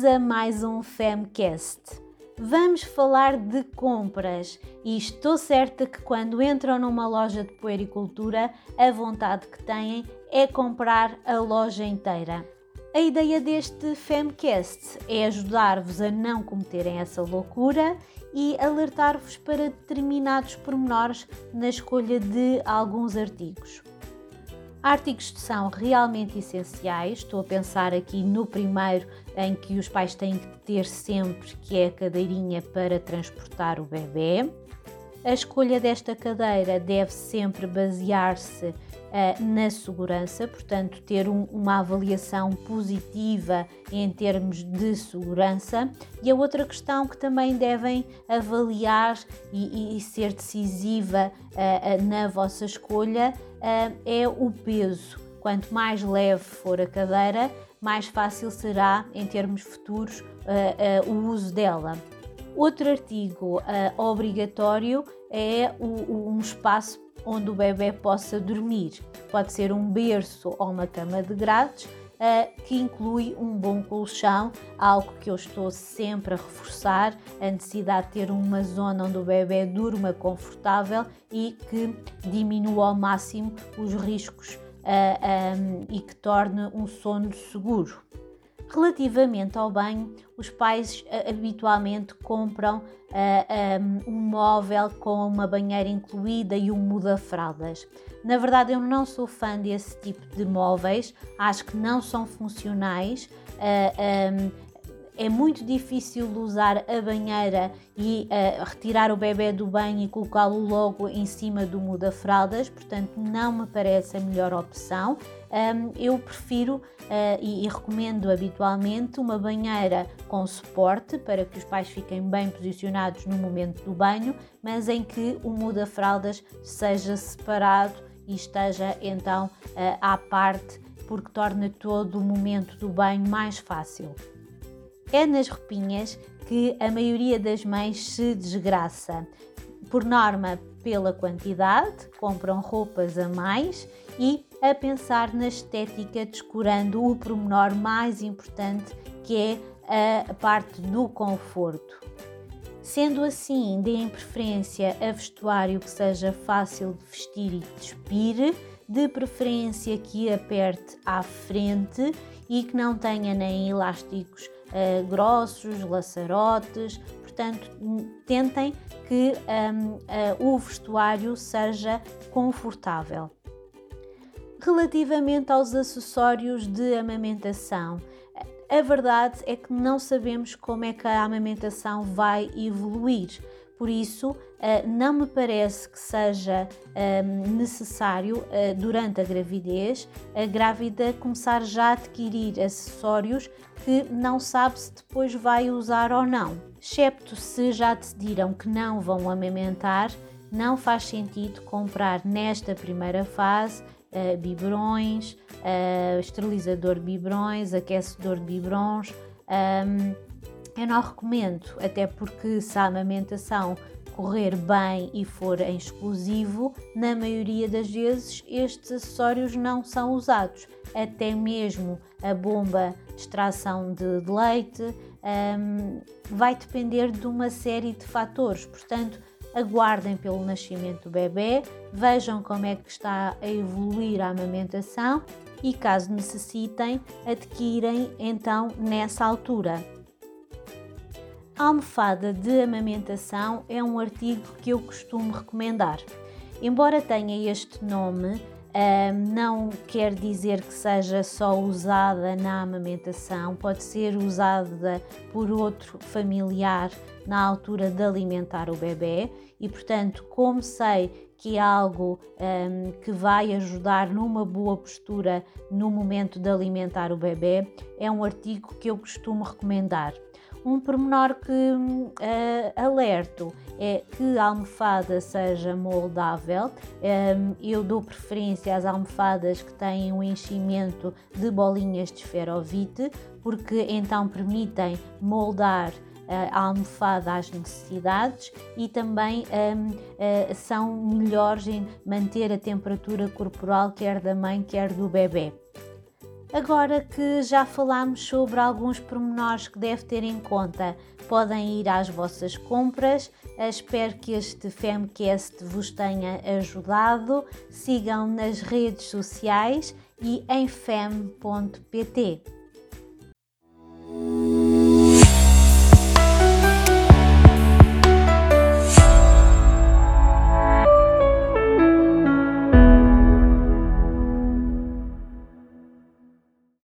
Bem-vindos a mais um Femcast. Vamos falar de compras e estou certa que quando entram numa loja de puericultura, a vontade que têm é comprar a loja inteira. A ideia deste Femcast é ajudar-vos a não cometerem essa loucura e alertar-vos para determinados pormenores na escolha de alguns artigos. Artigos que são realmente essenciais, estou a pensar aqui no primeiro em que os pais têm que ter sempre, que é a cadeirinha para transportar o bebê. A escolha desta cadeira deve sempre basear-se uh, na segurança, portanto, ter um, uma avaliação positiva em termos de segurança. E a outra questão que também devem avaliar e, e ser decisiva uh, uh, na vossa escolha é o peso. Quanto mais leve for a cadeira, mais fácil será, em termos futuros, o uso dela. Outro artigo uh, obrigatório é o, um espaço onde o bebê possa dormir. Pode ser um berço ou uma cama de grades, uh, que inclui um bom colchão, algo que eu estou sempre a reforçar, a necessidade de ter uma zona onde o bebê durma confortável e que diminua ao máximo os riscos uh, um, e que torne um sono seguro. Relativamente ao banho, os pais uh, habitualmente compram uh, um, um, móvel com uma banheira incluída e um muda-fraldas. Na verdade, eu não sou fã desse tipo de móveis, acho que não são funcionais. Uh, um, é muito difícil usar a banheira e uh, retirar o bebê do banho e colocá-lo logo em cima do muda-fraldas, portanto, não me parece a melhor opção. Um, eu prefiro uh, e, e, recomendo habitualmente uma banheira com suporte para que os pais fiquem bem posicionados no momento do banho, mas em que o muda-fraldas seja separado e esteja então uh, à parte, porque torna todo o momento do banho mais fácil. É nas roupinhas que a maioria das mães se desgraça. Por norma, pela quantidade, compram roupas a mais e a pensar na estética, descurando o pormenor mais importante que é a parte do conforto. Sendo assim, deem preferência a vestuário que seja fácil de vestir e despir, de preferência que aperte à frente e que não tenha nem elásticos uh, grossos, laçarotes, portanto, tentem que um, uh, o vestuário seja confortável. Relativamente aos acessórios de amamentação, a verdade é que não sabemos como é que a amamentação vai evoluir. Por isso, eh, não me parece que seja ehm, necessário, eh, durante a gravidez, a grávida começar já a adquirir acessórios que não sabe se depois vai usar ou não. Excepto se já decidiram que não vão amamentar, não faz sentido comprar nesta primeira fase biberões, esterilizador de biberões, aquecedor de biberões. Um, eu não recomendo, até porque se a amamentação correr bem e for em exclusivo, na maioria das vezes estes acessórios não são usados. Até mesmo a bomba de extração de, leite um, vai depender de uma série de fatores. Portanto, aguardem pelo nascimento do bebê, vejam como é que está a evoluir a amamentação e, caso necessitem, adquirem então nessa altura. A almofada de amamentação é um artigo que eu costumo recomendar. Embora tenha este nome, não quer dizer que seja só usada na amamentação, pode ser usada por outro familiar na altura de alimentar o bebê e, portanto, como sei que é algo que vai ajudar numa boa postura no momento de alimentar o bebê, é um artigo que eu costumo recomendar. Um pormenor que uh, alerto é que a almofada seja moldável. Um, eu dou preferência às almofadas que têm um enchimento de bolinhas de esferovite, porque então permitem moldar a almofada às necessidades e também um, uh, eh, são melhores em manter a temperatura corporal quer da mãe quer do bebê. Agora que já falámos sobre alguns pormenores que deve ter em conta, podem ir às vossas compras. Espero que este Femcast vos tenha ajudado. Sigam nas redes sociais e em fem.pt.